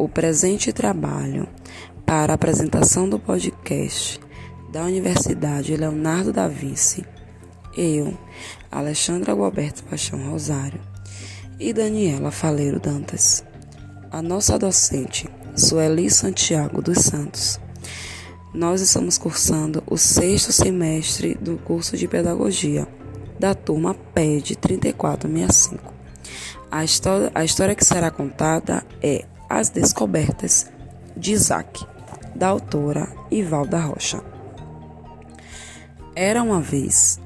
o presente trabalho para a apresentação do podcast da Universidade Leonardo da Vinci, eu, Alexandra Gualberto Paixão Rosário e Daniela Faleiro Dantas, a nossa docente, Sueli Santiago dos Santos. Nós estamos cursando o sexto semestre do curso de Pedagogia da turma PED 3465. A história, a história que será contada é As Descobertas de Isaac, da autora Ivalda Rocha. Era uma vez,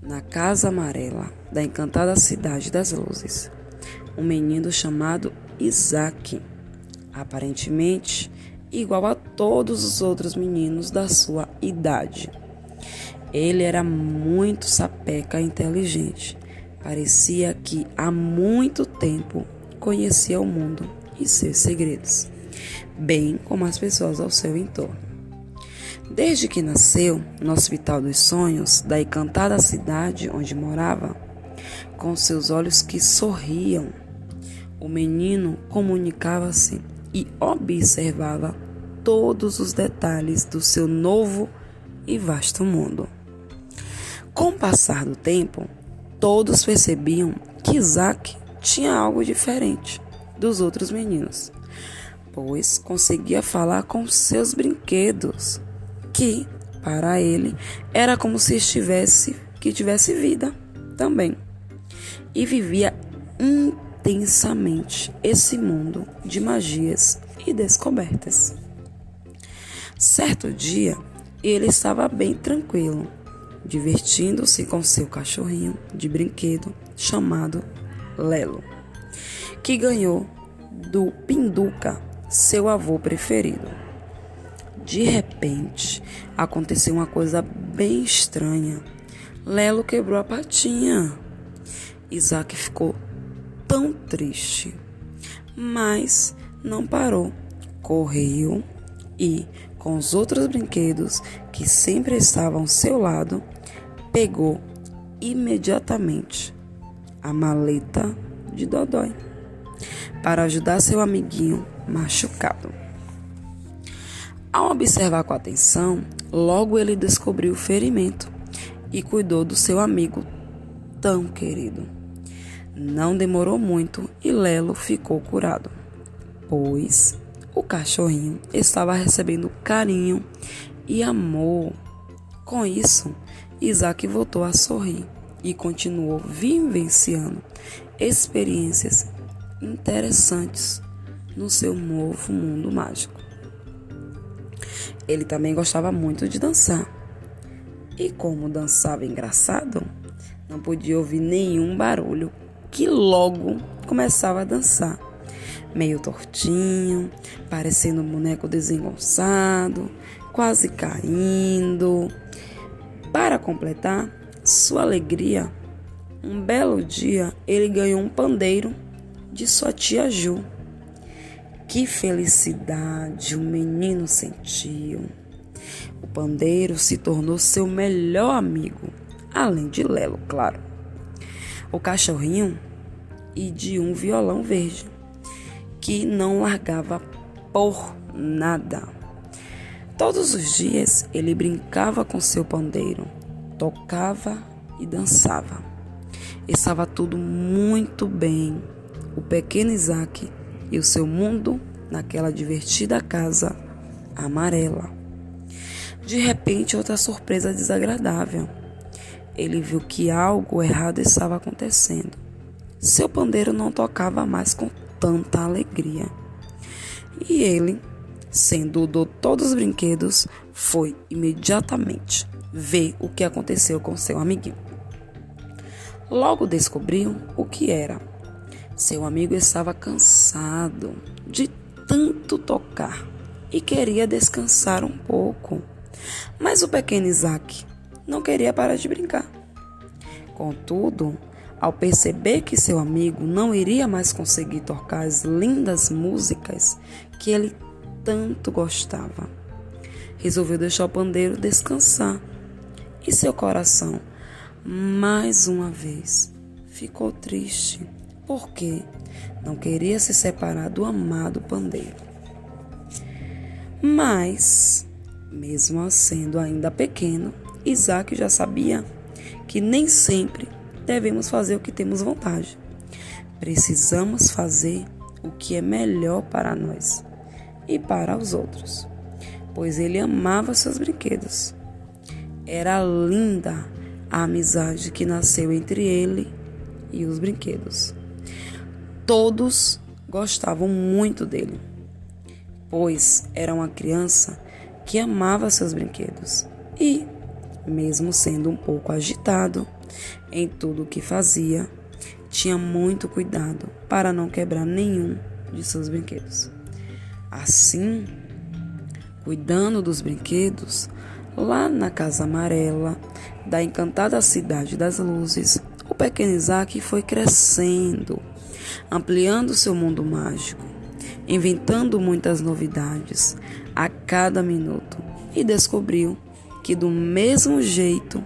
na Casa Amarela da encantada Cidade das Luzes, um menino chamado Isaac, aparentemente igual a todos os outros meninos da sua idade. Ele era muito sapeca e inteligente. Parecia que há muito tempo conhecia o mundo e seus segredos, bem como as pessoas ao seu entorno. Desde que nasceu no Hospital dos Sonhos da encantada cidade onde morava, com seus olhos que sorriam, o menino comunicava-se e observava todos os detalhes do seu novo e vasto mundo. Com o passar do tempo, todos percebiam que Isaac tinha algo diferente dos outros meninos, pois conseguia falar com seus brinquedos que para ele era como se estivesse que tivesse vida também. E vivia intensamente esse mundo de magias e descobertas. Certo dia, ele estava bem tranquilo, divertindo-se com seu cachorrinho de brinquedo chamado Lelo, que ganhou do Pinduca, seu avô preferido. De repente, aconteceu uma coisa bem estranha. Lelo quebrou a patinha. Isaac ficou tão triste, mas não parou. Correu e, com os outros brinquedos que sempre estavam ao seu lado, pegou imediatamente a maleta de Dodói para ajudar seu amiguinho machucado. Ao observar com atenção, logo ele descobriu o ferimento e cuidou do seu amigo tão querido. Não demorou muito e Lelo ficou curado, pois o cachorrinho estava recebendo carinho e amor. Com isso, Isaac voltou a sorrir e continuou vivenciando experiências interessantes no seu novo mundo mágico. Ele também gostava muito de dançar. E como dançava engraçado, não podia ouvir nenhum barulho, que logo começava a dançar, meio tortinho, parecendo um boneco desengonçado, quase caindo. Para completar sua alegria, um belo dia ele ganhou um pandeiro de sua tia Ju. Que felicidade o menino sentiu. O pandeiro se tornou seu melhor amigo, além de Lelo, claro. O cachorrinho e de um violão verde, que não largava por nada. Todos os dias ele brincava com seu pandeiro, tocava e dançava. Estava tudo muito bem. O pequeno Isaac e o seu mundo naquela divertida casa amarela. De repente, outra surpresa desagradável. Ele viu que algo errado estava acontecendo. Seu pandeiro não tocava mais com tanta alegria. E ele, sendo o de todos os brinquedos, foi imediatamente ver o que aconteceu com seu amiguinho. Logo descobriu o que era seu amigo estava cansado de tanto tocar e queria descansar um pouco. Mas o pequeno Isaac não queria parar de brincar. Contudo, ao perceber que seu amigo não iria mais conseguir tocar as lindas músicas que ele tanto gostava, resolveu deixar o pandeiro descansar. E seu coração, mais uma vez, ficou triste porque não queria se separar do amado pandeiro. Mas, mesmo sendo ainda pequeno, Isaac já sabia que nem sempre devemos fazer o que temos vontade. Precisamos fazer o que é melhor para nós e para os outros, pois ele amava seus brinquedos. Era linda a amizade que nasceu entre ele e os brinquedos. Todos gostavam muito dele, pois era uma criança que amava seus brinquedos e, mesmo sendo um pouco agitado em tudo o que fazia, tinha muito cuidado para não quebrar nenhum de seus brinquedos. Assim, cuidando dos brinquedos, lá na Casa Amarela, da encantada cidade das luzes, pequeno Isaac foi crescendo, ampliando seu mundo mágico, inventando muitas novidades a cada minuto e descobriu que, do mesmo jeito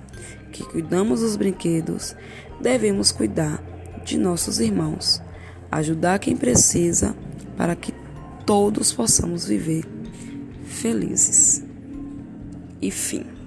que cuidamos dos brinquedos, devemos cuidar de nossos irmãos, ajudar quem precisa para que todos possamos viver felizes. E fim.